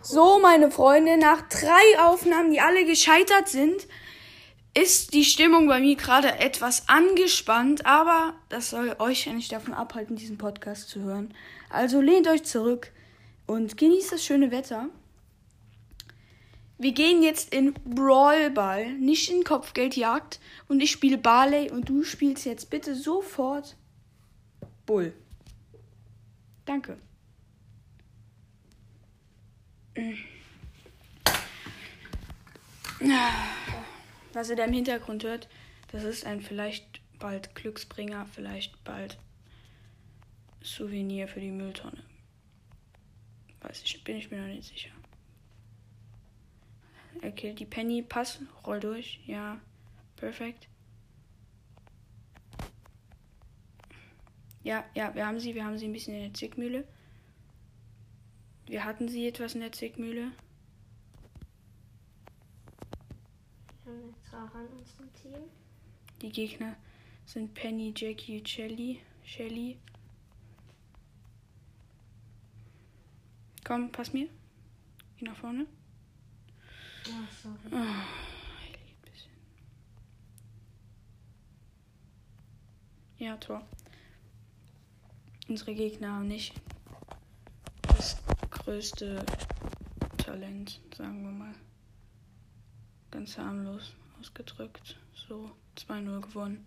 So, meine Freunde, nach drei Aufnahmen, die alle gescheitert sind, ist die Stimmung bei mir gerade etwas angespannt, aber das soll euch ja nicht davon abhalten, diesen Podcast zu hören. Also lehnt euch zurück und genießt das schöne Wetter. Wir gehen jetzt in Brawlball, nicht in Kopfgeldjagd. Und ich spiele Barley und du spielst jetzt bitte sofort Bull. Danke. Was ihr da im Hintergrund hört, das ist ein vielleicht bald Glücksbringer, vielleicht bald Souvenir für die Mülltonne. Weiß ich, bin ich mir noch nicht sicher. Er killt die Penny. Pass, roll durch. Ja, perfekt. Ja, ja, wir haben sie. Wir haben sie ein bisschen in der Zickmühle. Wir hatten sie etwas in der Zwickmühle. Wir haben jetzt Rara in unserem Team. Die Gegner sind Penny, Jackie, Shelly. Shelly. Komm, pass mir. Geh nach vorne. Ja, sorry. Oh, bisschen. Ja, Tor. Unsere Gegner haben nicht das größte Talent, sagen wir mal. Ganz harmlos ausgedrückt. So 2-0 gewonnen.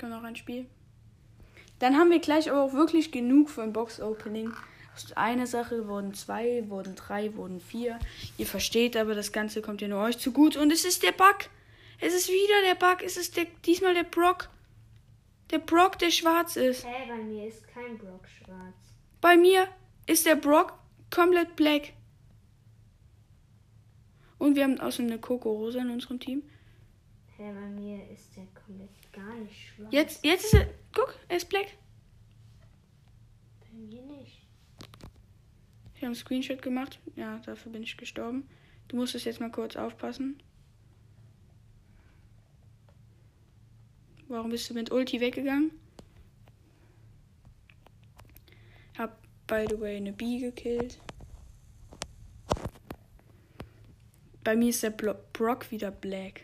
Kommt noch ein Spiel. Dann haben wir gleich aber auch wirklich genug für ein Box-Opening. Aus einer Sache wurden zwei, wurden drei, wurden vier. Ihr versteht aber, das Ganze kommt ja nur euch zu gut. Und es ist der Bug. Es ist wieder der Bug. Es ist der, diesmal der Brock. Der Brock, der schwarz ist. Hä, hey, bei mir ist kein Brock schwarz. Bei mir ist der Brock komplett black. Und wir haben außerdem eine Coco Rosa in unserem Team. Hä, hey, bei mir ist der komplett gar nicht schwarz. Jetzt, jetzt ist er. Guck, er ist black. Bei mir nicht. Ich habe einen Screenshot gemacht. Ja, dafür bin ich gestorben. Du musst es jetzt mal kurz aufpassen. Warum bist du mit Ulti weggegangen? Hab, by the way, eine B gekillt. Bei mir ist der Blo Brock wieder black.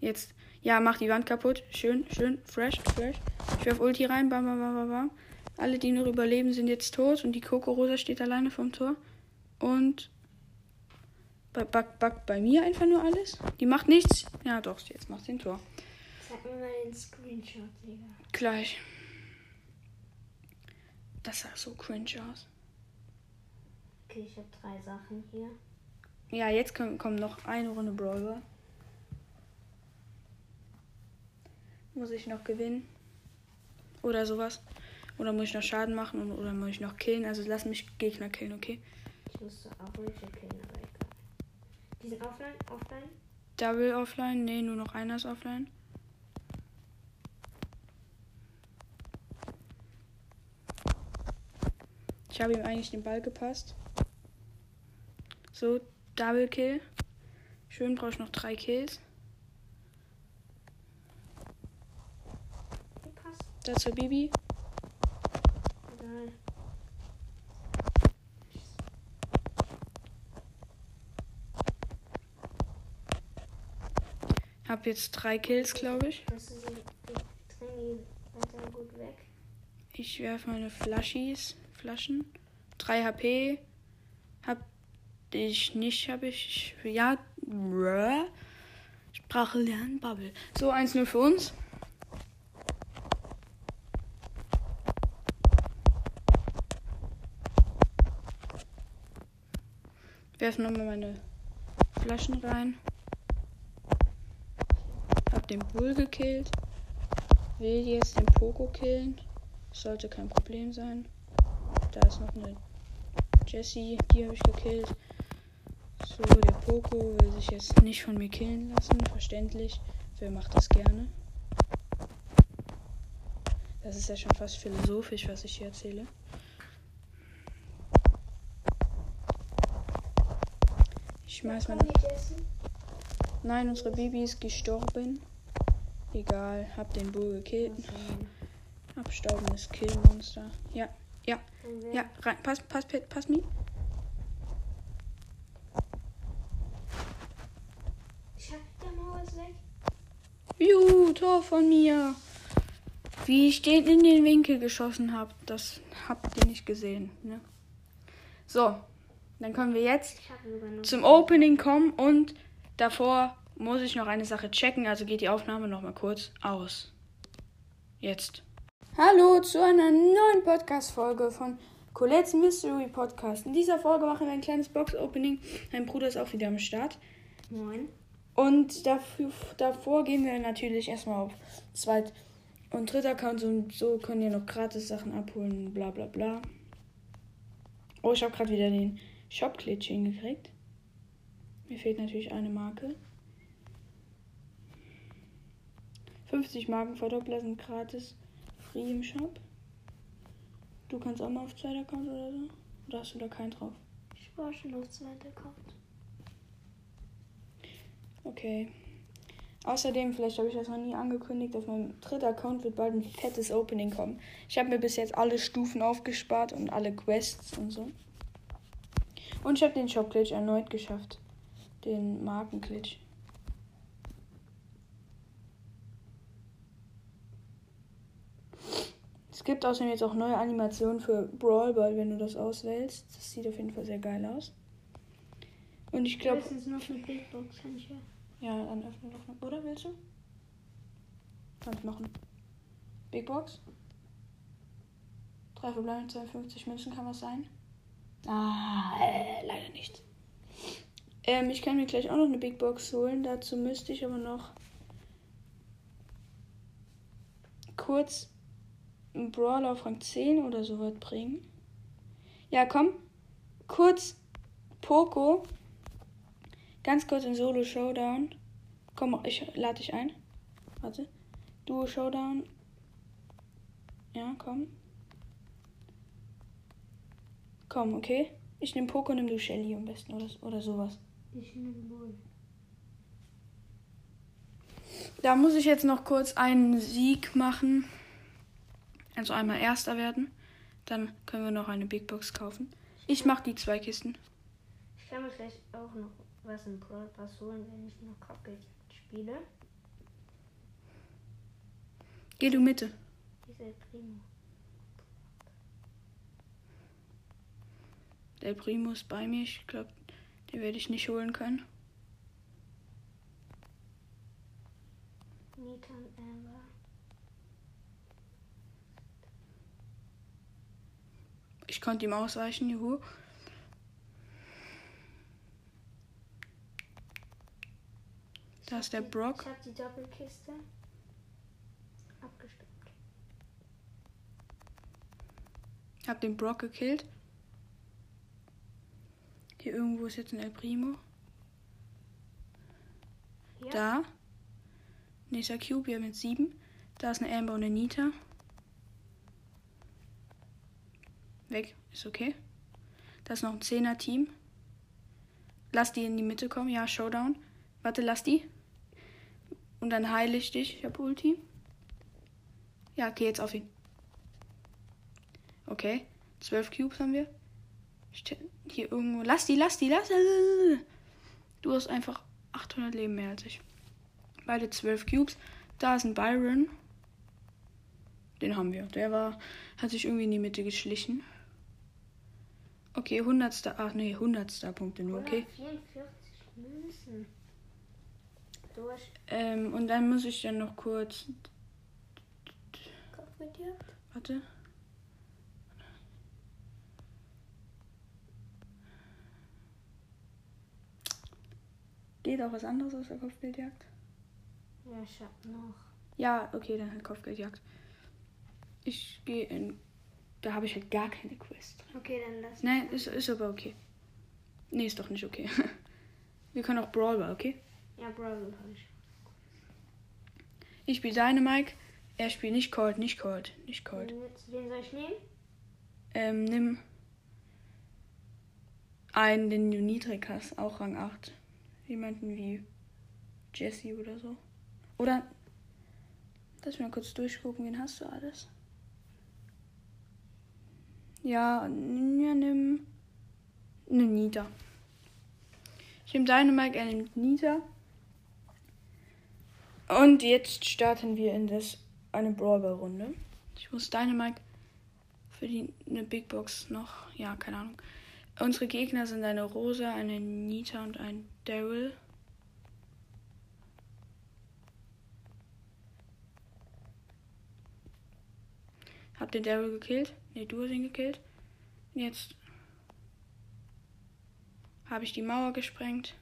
Jetzt, ja, mach die Wand kaputt. Schön, schön, fresh, fresh. Ich werf Ulti rein, bam, bam, bam, bam, bam. Alle, die noch überleben, sind jetzt tot und die Coco Rosa steht alleine vom Tor. Und Bug, bug bei mir einfach nur alles. Die macht nichts. Ja, doch, jetzt macht den Tor. Sag mir mal den Screenshot, Digga. Gleich. Das sah so cringe aus. Okay, ich habe drei Sachen hier. Ja, jetzt kommt, kommt noch eine Runde Brawler. Muss ich noch gewinnen? Oder sowas? Oder muss ich noch Schaden machen oder muss ich noch killen? Also lass mich Gegner killen, okay? Ich musste auch welche killen. Die sind offline? Offline? Double offline? Nee, nur noch einer ist offline. Ich habe ihm eigentlich den Ball gepasst. So, Double Kill. Schön, brauche ich noch drei Kills. Dazu Bibi. Egal. Hab jetzt drei Kills, glaube ich. Ich werfe meine Flaschis, Flaschen. 3 HP. Hab ich nicht, habe ich. Ja. Sprache lernen, Bubble. So, 1-0 für uns. Werfen nochmal meine Flaschen rein. Hab den Bull gekillt. Will jetzt den Poco killen. Sollte kein Problem sein. Da ist noch eine Jessie, die habe ich gekillt. So, der Poco will sich jetzt nicht von mir killen lassen. Verständlich. Wer macht das gerne? Das ist ja schon fast philosophisch, was ich hier erzähle. Ich schmeiß Jessie? Nein, unsere Bibi ist gestorben. Egal, hab den Bull gekillt. Abstaubendes Killmonster. Ja, ja, ja. Rein. Pass, pass, pass, pass mir. Juhu, Tor von mir. Wie ich den in den Winkel geschossen habe, das habt ihr nicht gesehen. Ne? So, dann können wir jetzt zum Opening kommen und davor muss ich noch eine Sache checken, also geht die Aufnahme noch mal kurz aus. Jetzt. Hallo zu einer neuen Podcast-Folge von Colette's Mystery Podcast. In dieser Folge machen wir ein kleines Box-Opening. Mein Bruder ist auch wieder am Start. Moin. Und dafür, davor gehen wir natürlich erstmal auf Zweit- und Dritter Account und so können ihr noch gratis Sachen abholen, bla bla bla. Oh, ich habe gerade wieder den Shop-Glitch hingekriegt. Mir fehlt natürlich eine Marke. 50 Marken Verdoppler sind gratis free im Shop. Du kannst auch mal auf zweiter Account oder so? Oder hast du da keinen drauf? Ich war schon auf zweiter Account. Okay. Außerdem, vielleicht habe ich das noch nie angekündigt, auf meinem dritten Account wird bald ein fettes Opening kommen. Ich habe mir bis jetzt alle Stufen aufgespart und alle Quests und so. Und ich habe den Shop-Glitch erneut geschafft. Den Markenglitch. Gibt außerdem jetzt auch neue Animationen für Brawl Ball, wenn du das auswählst. Das sieht auf jeden Fall sehr geil aus. Und ich glaube. Höchstens noch eine Big Box kann ich ja. Ja, dann öffne doch mal. Oder willst du? Kannst machen. Big Box. Drei verbleibende 52 Münzen kann was sein. Ah, äh, leider nicht. Ähm, ich kann mir gleich auch noch eine Big Box holen. Dazu müsste ich aber noch kurz einen Brawler auf Rang 10 oder so was bringen. Ja, komm. Kurz Poco. Ganz kurz in Solo Showdown. Komm, ich lade dich ein. Warte. Duo Showdown. Ja, komm. Komm, okay. Ich nehme Poco, nimm du Shelly am besten oder, oder sowas. Ich nehme wohl. Da muss ich jetzt noch kurz einen Sieg machen. Also einmal Erster werden. Dann können wir noch eine Big Box kaufen. Ich mache die zwei Kisten. Ich kann mir vielleicht auch noch was im Brawl Pass holen, wenn ich noch Cockpit spiele. Geh du Mitte. Dieser Primo. Der Primo ist bei mir. Ich glaube, den werde ich nicht holen können. Und Amber. Ich konnte ihm ausweichen, juhu. Da ist der Brock. Ich habe die Doppelkiste abgestoppt. Hab den Brock gekillt. Hier irgendwo ist jetzt ein El Primo. Ja. Da. Nächster Cube, wir haben jetzt sieben. Da ist eine Amber und eine Nita. Weg, ist okay. Da ist noch ein 10er Team. Lass die in die Mitte kommen. Ja, Showdown. Warte, lass die. Und dann heile ich dich. Ich hab Ulti. Ja, geh jetzt auf ihn. Okay. 12 Cubes haben wir. Hier irgendwo. Lass die, lass die, lass. Du hast einfach 800 Leben mehr als ich. Beide 12 Cubes. Da ist ein Byron. Den haben wir. Der war, hat sich irgendwie in die Mitte geschlichen. Okay, 100. Ach nee, 100. Punkte nur, okay. 144 Münzen. Durch Ähm, und dann muss ich dann noch kurz. Kopfgeldjagd. Warte. Geht auch was anderes aus der Kopfgeldjagd? Ja, ich hab noch. Ja, okay, dann halt Kopfgeldjagd. Ich gehe in. Da habe ich halt gar keine Quest. Okay, dann lass Nein, ist, ist aber okay. Nee, ist doch nicht okay. Wir können auch Brawl Ball, okay? Ja, Brawl habe ich. Ich spiele Dynamike. Er spielt nicht Cold, nicht Cold, nicht Cold. Wen, wen soll ich nehmen? Ähm, nimm einen, den du niedrig hast, auch Rang 8. Jemanden wie Jesse oder so. Oder, lass mich mal kurz durchgucken, wen hast du alles? Ja, ja nimm eine Nita. Ich nehme Dynamite, er nimmt Nita. Und jetzt starten wir in das eine Brawler-Runde. Ich muss Dynamite für die eine Big Box noch. Ja, keine Ahnung. Unsere Gegner sind eine Rosa, eine Nita und ein Daryl. Hab den Daryl gekillt. Ne, du hast ihn gekillt. Jetzt habe ich die Mauer gesprengt.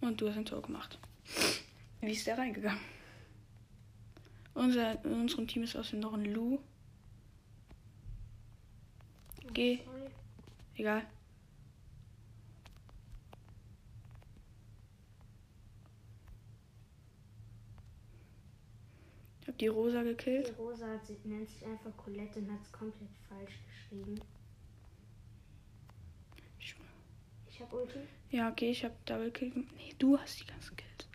Und du hast ein Tor gemacht. Wie ist der reingegangen? Unser, in unserem Team ist außerdem noch ein Lou. Geh. Egal. Ich hab die Rosa gekillt. Die Rosa hat, sie- nennt sich einfach Colette und hat es komplett falsch geschrieben. Ich- Ich hab Ulti. Ja, okay, ich hab Double Kill. Nee, du hast die ganzen Kills.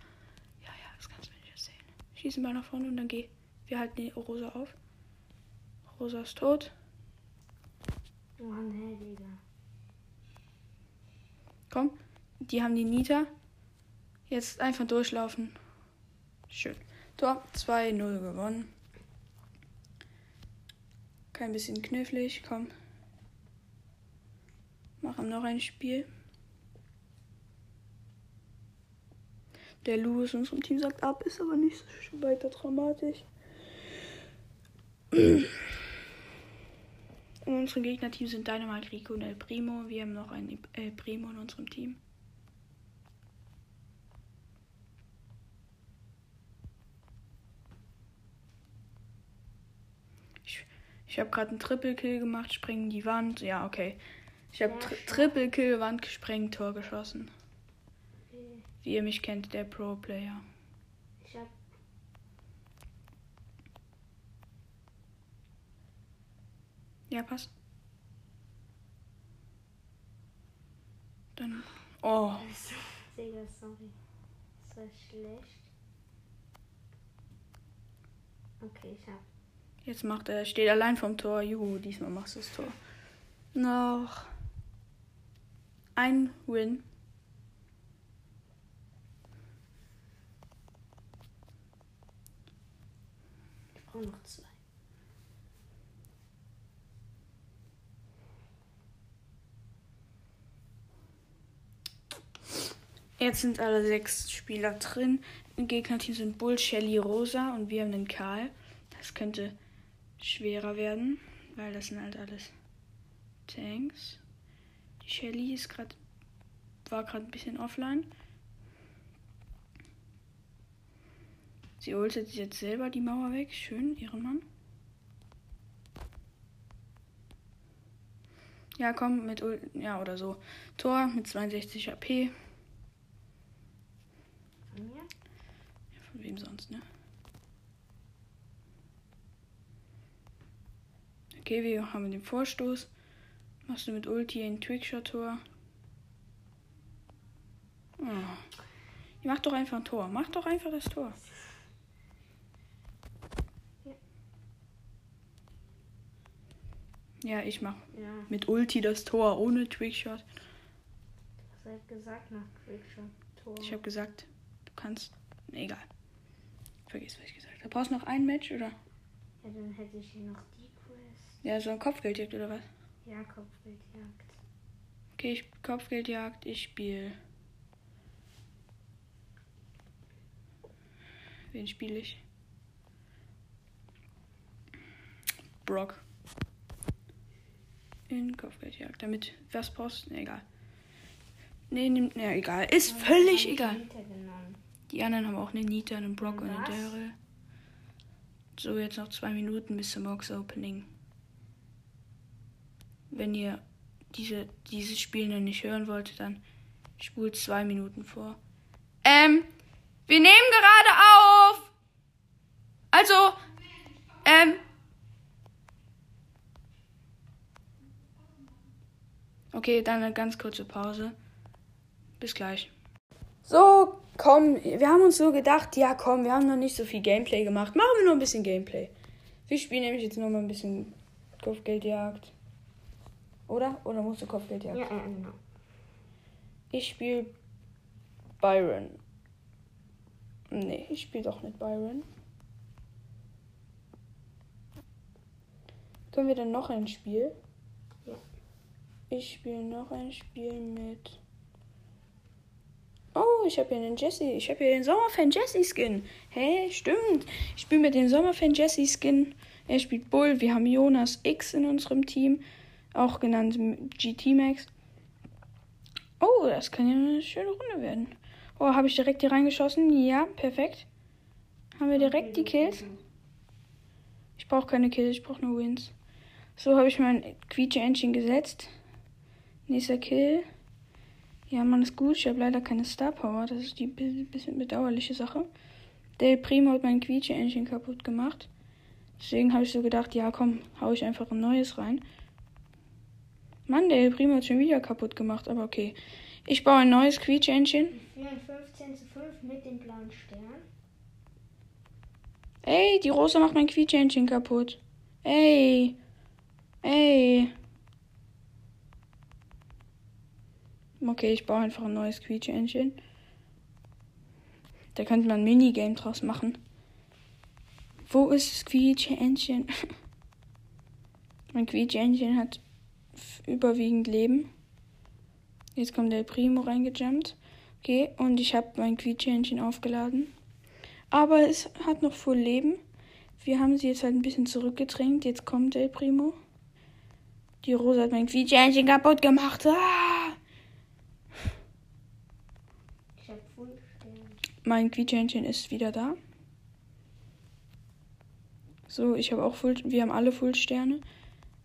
Ja, ja, das kannst du mir nicht erzählen. Schießen mal nach vorne und dann geh. Wir halten die Rosa auf. Rosa ist tot. Oh nee, Digga. Komm, die haben die Nita. Jetzt einfach durchlaufen. Schön. Tor 2-0 gewonnen. Kein bisschen knifflig, komm. Machen noch ein Spiel. Der Lou aus unserem Team sagt ab, ist aber nicht so weiter dramatisch. In unserem Gegnerteam sind Dynamite, Rico und El Primo. Wir haben noch einen El Primo in unserem Team. Ich, ich habe gerade einen Triple Kill gemacht, springen die Wand. Ja, okay. Ich habe tri. Triple Kill, Wand gesprengt, Tor geschossen. Okay. Wie ihr mich kennt, der Pro Player. Ich hab. Ja, passt. Dann. Oh. Digga, sorry. Das war schlecht. Okay, ich hab. Jetzt macht er, steht allein vom Tor. Juhu, diesmal machst du das Tor. Noch ein Win. Ich brauche noch zwei. Jetzt sind alle sechs Spieler drin. Im Gegnerteam sind Bull, Shelly, Rosa und wir haben den Karl. Das könnte schwerer werden, weil das sind halt alles Tanks. Die Shelly ist gerade war gerade ein bisschen offline. Sie ultet jetzt selber die Mauer weg. Schön, Ehrenmann. Ja, komm, mit ja oder so. Tor mit 62 AP. Von mir? Ja, von wem sonst, ne? Okay, wir haben den Vorstoß. Machst du mit Ulti ein Trickshot-Tor? Oh. Mach doch einfach ein Tor. Mach doch einfach das Tor. Ja, ich mach Ja. mit Ulti das Tor ohne Trickshot. Was hat gesagt nach Quickshot Tor? Ich habe gesagt, du kannst. Egal. Vergiss, was ich gesagt habe. Brauchst du noch ein Match oder? Ja, dann hätte ich hier noch die. Ja, so ein Kopfgeldjagd oder was? Ja, Kopfgeldjagd. Okay, ich Kopfgeldjagd, ich spiele. Wen spiele ich? Brock. In Kopfgeldjagd. Damit, was brauchst du? Nee, egal. Nee, nimm, nee, egal. Ist völlig Hab ich egal. Die anderen haben auch eine Nita, einen Brock und einen Was? Daryl. So, jetzt noch zwei Minuten bis zum Box Opening. Wenn ihr diese, dieses Spiel noch nicht hören wollt, dann spult zwei Minuten vor. Ähm, wir nehmen gerade auf! Also, ähm. Okay, dann eine ganz kurze Pause. Bis gleich. So, komm, wir haben uns so gedacht, ja komm, wir haben noch nicht so viel Gameplay gemacht. Machen wir nur ein bisschen Gameplay. Wir spielen nämlich jetzt noch mal ein bisschen Kopfgeldjagd. Oder? Oder musst du Kopfgeldjagd? Ja, ja, genau. Ich spiele Byron. Nee, ich spiele doch nicht Byron. Können wir dann noch ein Spiel? Ja. Ich spiele noch ein Spiel mit. Oh, ich habe hier einen Jesse. Ich habe hier den Sommerfan Jesse Skin. Hey, stimmt. Ich spiele mit dem Sommerfan Jesse Skin. Er spielt Bull. Wir haben Jonas X in unserem Team. Auch genannt GT Max. Oh, das kann ja eine schöne Runde werden. Oh, habe ich direkt hier reingeschossen? Ja, perfekt. Haben wir direkt die Kills? Ich brauche keine Kills, ich brauche nur Wins. So habe ich mein Quietsche-Engine gesetzt. Nächster Kill. Ja, man ist gut. Ich habe leider keine Star Power. Das ist die bisschen bedauerliche Sache. Der Primo hat mein Quietsche-Engine kaputt gemacht. Deswegen habe ich so gedacht, ja komm, hau ich einfach ein neues rein. Mann, der Primo hat schon wieder kaputt gemacht, aber okay. Ich baue ein neues Quietsche-Engine. Wir führen 15 zu 5 mit dem blauen Stern. Ey, die Rosa macht mein Quietsche-Engine kaputt. Ey. Ey. Okay, ich baue einfach ein neues Quietsche-Engine. Da könnte man ein Minigame draus machen. Wo ist das Quietsche-Engine? mein Quietsche-Engine hat überwiegend Leben. Jetzt kommt der Primo reingejumpt. Okay, und ich habe mein Quietsche-Engine aufgeladen. Aber es hat noch voll Leben. Wir haben sie jetzt halt ein bisschen zurückgedrängt. Jetzt kommt der Primo. Die Rosa hat mein Quietschähnchen kaputt gemacht. Ah! Mein Quietschähnchen ist wieder da. So, ich habe auch Full. Wir haben alle Full Sterne.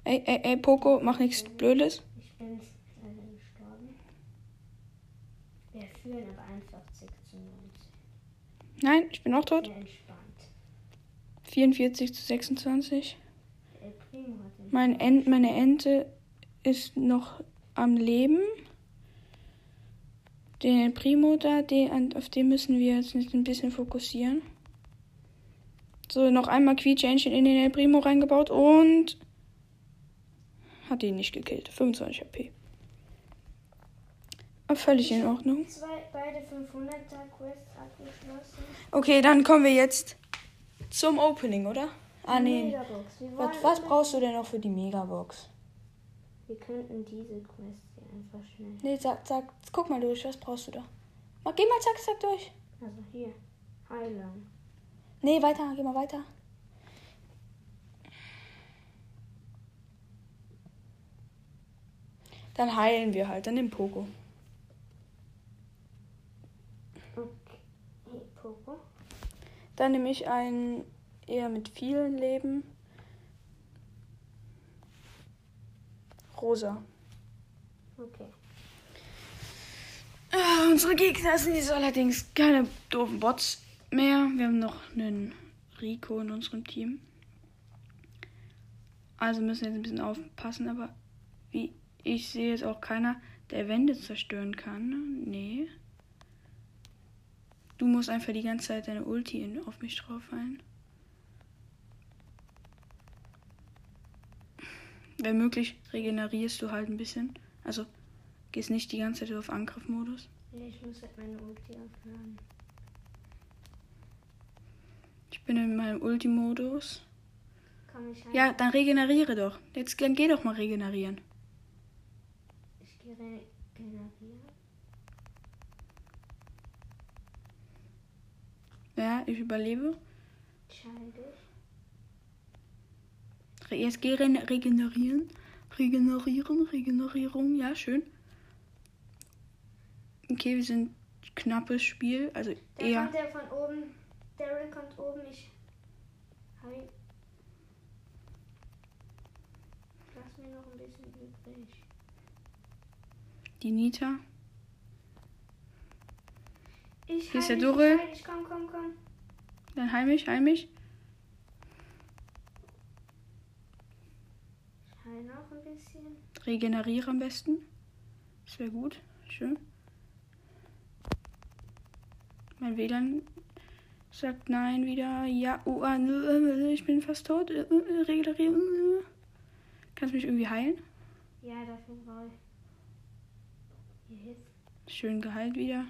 Ey, ey, ey, Poco, mach nichts Blödes. Ich bin leider gestorben. Wir führen aber 41 zu 19. Nein, ich bin auch tot. Sehr entspannt. 44 zu 26. Der Primo hat den Mein Ent, meine Ente ist noch am Leben. Den Primo da, den, auf den müssen wir jetzt nicht ein bisschen fokussieren. So, noch einmal Quietschähnchen in den El Primo reingebaut und hat ihn nicht gekillt. 25 HP. Aber völlig in Ordnung. Zwei, beide 500er Quests abgeschlossen. Okay, dann kommen wir jetzt zum Opening, oder? Ah, nee. Was, was brauchst du denn noch für die Megabox? Wir könnten diese Quest hier einfach schnell. Nee, sag, sag, guck mal durch, was brauchst du da? Mach, geh mal zack, zack durch. Also hier. Heilen. Nee, weiter, geh mal weiter. Dann heilen wir halt, dann den Poco. Okay. Poco. Dann nehme ich einen eher mit vielen Leben. Rosa. Okay. Ah, unsere Gegner sind jetzt allerdings keine doofen Bots mehr. Wir haben noch einen Rico in unserem Team. Also müssen wir jetzt ein bisschen aufpassen, aber wie ich sehe jetzt auch keiner, der Wände zerstören kann. Nee. Du musst einfach die ganze Zeit deine Ulti in, auf mich drauf fallen. Wenn möglich, regenerierst du halt ein bisschen. Also gehst nicht die ganze Zeit auf Angriffmodus. Ja, ich muss halt meine Ulti aufladen. Ich bin in meinem Ultimodus. Komm, ich halt. Ja, dann regeneriere doch. Jetzt dann geh doch mal regenerieren. Regenerieren. Ja, ich überlebe. Scheidig. Jetzt geh re regenerieren. Regenerieren, Regenerierung. Ja, schön. Okay, wir sind knappes Spiel. Also Da eher. kommt der von oben. Daryl kommt oben. Ich. Hi. Lass mir noch ein bisschen übrig. Die Nita. Ich Hier ist der. Ich dich. Komm, komm, komm. Dann heil mich, heil mich. Ich heil noch ein bisschen. Regeneriere am besten. Das wäre gut. Schön. Mein WLAN sagt nein wieder. Ja, oh, ah, nö, äh, ich bin fast tot. Äh, äh, Regenerieren. äh. Kannst du mich irgendwie heilen? Ja, dafür brauche ich. Schön geheilt wieder.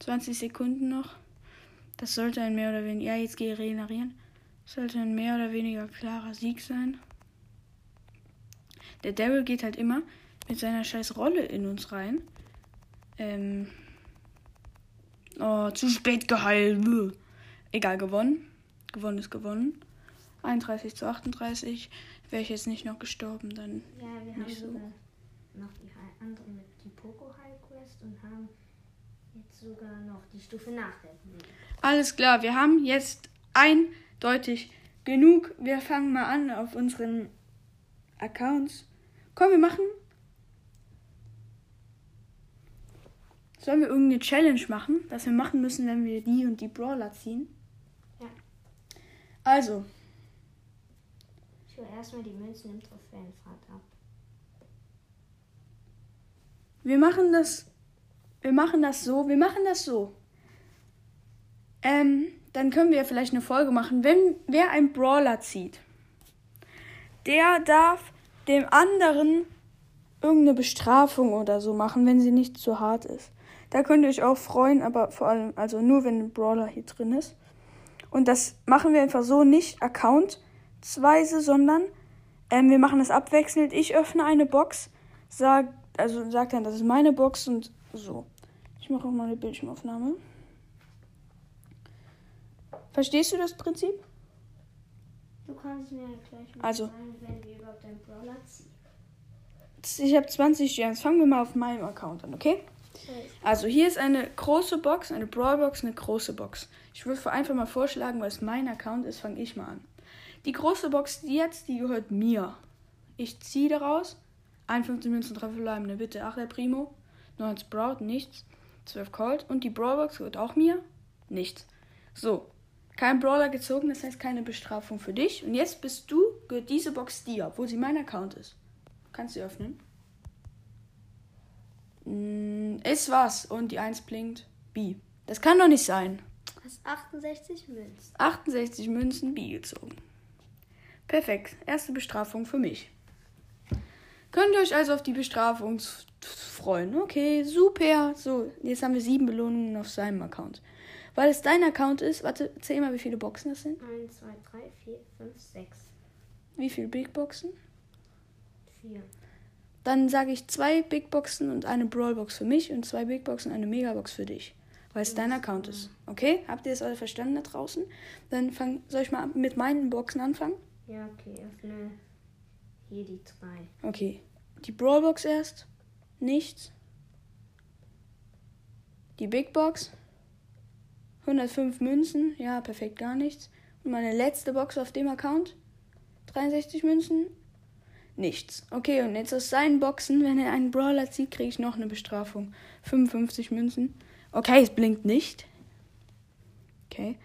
20 Sekunden noch. Das sollte ein mehr oder weniger. Ja, jetzt gehe ich regenerieren. Sollte ein mehr oder weniger klarer Sieg sein. Der Daryl geht halt immer mit seiner scheiß Rolle in uns rein. Ähm. Oh, zu spät geheilt. Bäh. Egal, gewonnen. Gewonnen ist gewonnen. 31 zu 38. Wäre ich jetzt nicht noch gestorben, dann. Ja, wir haben Nicht so. sogar noch die andere mit die Poco High Quest und haben jetzt sogar noch die Stufe nach der. Alles klar, wir haben jetzt eindeutig genug. Wir fangen mal an auf unseren Accounts. Komm, wir machen. Sollen wir irgendeine Challenge machen, was wir machen müssen, wenn wir die und die Brawler ziehen? Ja. Also, Ich will erstmal die Münzen im Trophäenfahrt ab. Wir machen das. Wir machen das so. Wir machen das so. Ähm, dann können wir vielleicht eine Folge machen, wenn wer ein Brawler zieht. Der darf dem anderen irgendeine Bestrafung oder so machen, wenn sie nicht zu hart ist. Da könnt ihr euch auch freuen, aber vor allem, also nur wenn ein Brawler hier drin ist. Und das machen wir einfach so, nicht accountsweise, sondern ähm, wir machen das abwechselnd. Ich öffne eine Box, sag, also sag dann, das ist meine Box und so. Ich mache auch mal eine Bildschirmaufnahme. Verstehst du das Prinzip? Du kannst mir gleich mal Also. sagen, wenn wir überhaupt einen Brawler ziehen. Ich habe 20 Gems. Fangen wir mal auf meinem Account an, okay? Also hier ist eine große Box, eine Brawlbox, eine große Box. Ich würde einfach mal vorschlagen, weil es mein Account ist, fange ich mal an. Die große Box, die jetzt, die gehört mir. Ich ziehe daraus 51 Münzen, 3 verbleibende, bitte. 8 der Primo, 9 Sprout, nichts. 12 Colt und die Brawlbox gehört auch mir, nichts. So, kein Brawler gezogen, das heißt keine Bestrafung für dich. Und jetzt bist du, gehört diese Box dir, obwohl sie mein Account ist. Kannst du sie öffnen? Mm, Ist was. Und die 1 blinkt. B. Das kann doch nicht sein. Du hast 68 Münzen. 68 Münzen B gezogen. Perfekt. Erste Bestrafung für mich. Könnt ihr euch also auf die Bestrafung freuen? Okay, super. So, jetzt haben wir sieben Belohnungen auf seinem Account. Weil es dein Account ist, warte, zähl mal, wie viele Boxen das sind. 1, 2, 3, 4, 5, 6, Wie viele Big Boxen? 4. Dann sage ich zwei Big Boxen und eine Brawlbox für mich und zwei Big Boxen und eine Megabox für dich. Weil es dein Account ist. Okay? Habt ihr das alle verstanden da draußen? Dann fang, soll ich mal mit meinen Boxen anfangen? Ja, okay, öffne hier die 3. Okay. Die Brawlbox erst. Nichts. Die Big Box. 105 Münzen. Ja, perfekt, gar nichts. Und meine letzte Box auf dem Account. 63 Münzen. Nichts. Okay, und jetzt aus seinen Boxen, wenn er einen Brawler zieht, kriege ich noch eine Bestrafung. 55 Münzen. Okay, es blinkt nicht. Okay.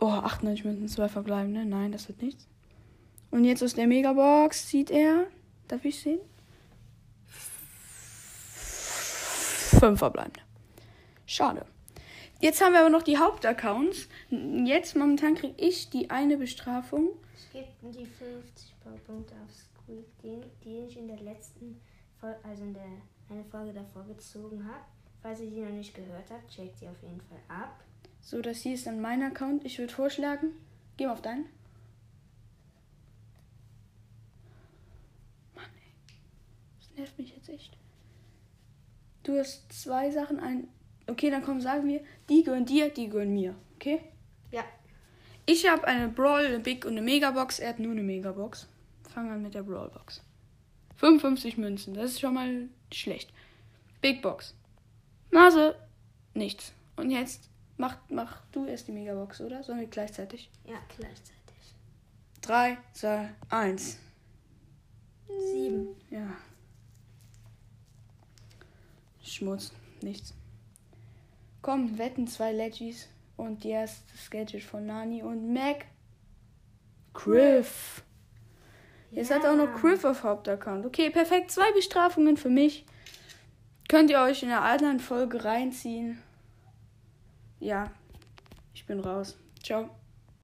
Oh, 98 Münzen, zwei verbleibende. Nein, das wird nichts. Und jetzt aus der Megabox zieht er. Darf ich sehen? Fünf verbleibende. Schade. Jetzt haben wir aber noch die Hauptaccounts. Jetzt momentan kriege ich die eine Bestrafung. Es gibt die 50 Punkte auf Squeak, den, den ich in der letzten Folge, also in der eine Folge davor gezogen habe. Falls ihr die noch nicht gehört habt, checkt sie auf jeden Fall ab. So, das hier ist dann mein Account. Ich würde vorschlagen, geh mal auf deinen. Mann, ey. Das nervt mich jetzt echt. Du hast zwei Sachen, ein. Okay, dann komm, sagen wir, die gehören dir, die gehören mir. Okay? Ja. Ich habe eine Brawl, eine Big und eine Megabox. Er hat nur eine Megabox. Fangen wir an mit der Brawlbox. 55 Münzen, das ist schon mal schlecht. Big Box. Nase, nichts. Und jetzt mach, mach du erst die Megabox, oder? Sollen wir gleichzeitig? Ja, gleichzeitig. 3, 2, 1. 7. Ja. Schmutz, nichts. Komm, wetten zwei Legis und die erste Gadget von Nani und Mac. Griff. Jetzt hat er auch noch Griff auf Hauptaccount. Okay, perfekt. Zwei Bestrafungen für mich. Könnt ihr euch in einer anderen Folge reinziehen. Ja, ich bin raus. Ciao.